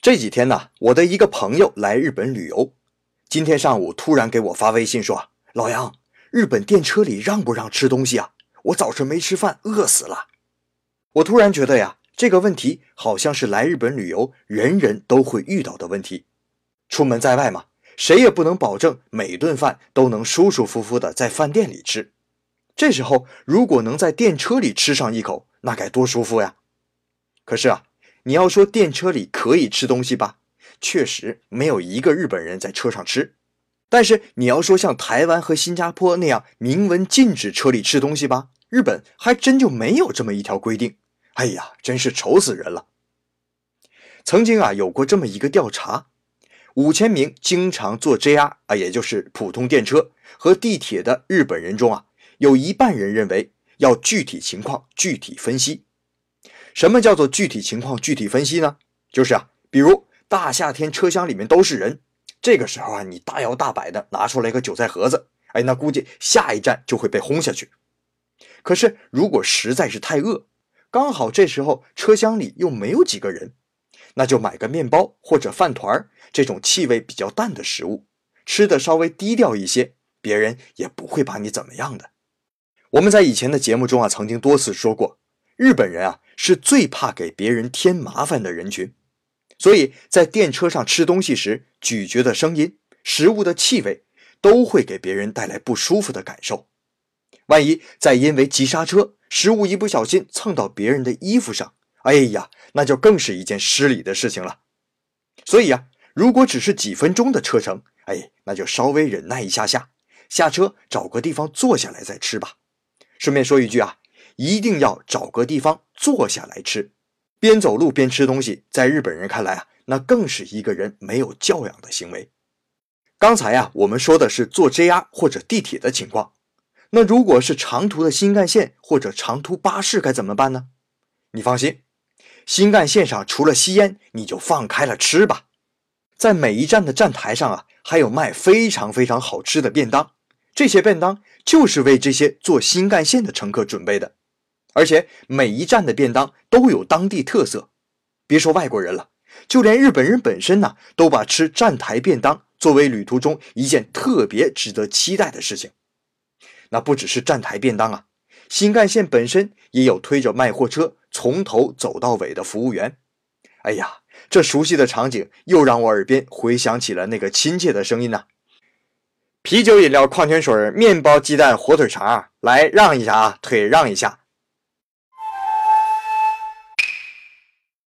这几天呢，我的一个朋友来日本旅游，今天上午突然给我发微信说：“老杨，日本电车里让不让吃东西啊？我早晨没吃饭，饿死了。”我突然觉得呀，这个问题好像是来日本旅游人人都会遇到的问题。出门在外嘛，谁也不能保证每顿饭都能舒舒服服的在饭店里吃。这时候，如果能在电车里吃上一口，那该多舒服呀！可是啊。你要说电车里可以吃东西吧，确实没有一个日本人在车上吃。但是你要说像台湾和新加坡那样明文禁止车里吃东西吧，日本还真就没有这么一条规定。哎呀，真是愁死人了。曾经啊，有过这么一个调查：五千名经常坐 JR 啊，也就是普通电车和地铁的日本人中啊，有一半人认为要具体情况具体分析。什么叫做具体情况具体分析呢？就是啊，比如大夏天车厢里面都是人，这个时候啊，你大摇大摆的拿出来一个韭菜盒子，哎，那估计下一站就会被轰下去。可是如果实在是太饿，刚好这时候车厢里又没有几个人，那就买个面包或者饭团儿这种气味比较淡的食物，吃的稍微低调一些，别人也不会把你怎么样的。我们在以前的节目中啊，曾经多次说过，日本人啊。是最怕给别人添麻烦的人群，所以在电车上吃东西时，咀嚼的声音、食物的气味都会给别人带来不舒服的感受。万一再因为急刹车，食物一不小心蹭到别人的衣服上，哎呀，那就更是一件失礼的事情了。所以啊，如果只是几分钟的车程，哎，那就稍微忍耐一下下，下车找个地方坐下来再吃吧。顺便说一句啊。一定要找个地方坐下来吃，边走路边吃东西，在日本人看来啊，那更是一个人没有教养的行为。刚才呀，我们说的是坐 JR 或者地铁的情况，那如果是长途的新干线或者长途巴士该怎么办呢？你放心，新干线上除了吸烟，你就放开了吃吧。在每一站的站台上啊，还有卖非常非常好吃的便当，这些便当就是为这些坐新干线的乘客准备的。而且每一站的便当都有当地特色，别说外国人了，就连日本人本身呢，都把吃站台便当作为旅途中一件特别值得期待的事情。那不只是站台便当啊，新干线本身也有推着卖货车从头走到尾的服务员。哎呀，这熟悉的场景又让我耳边回响起了那个亲切的声音呐：啤酒、饮料、矿泉水、面包、鸡蛋、火腿肠，来让一下啊，腿让一下。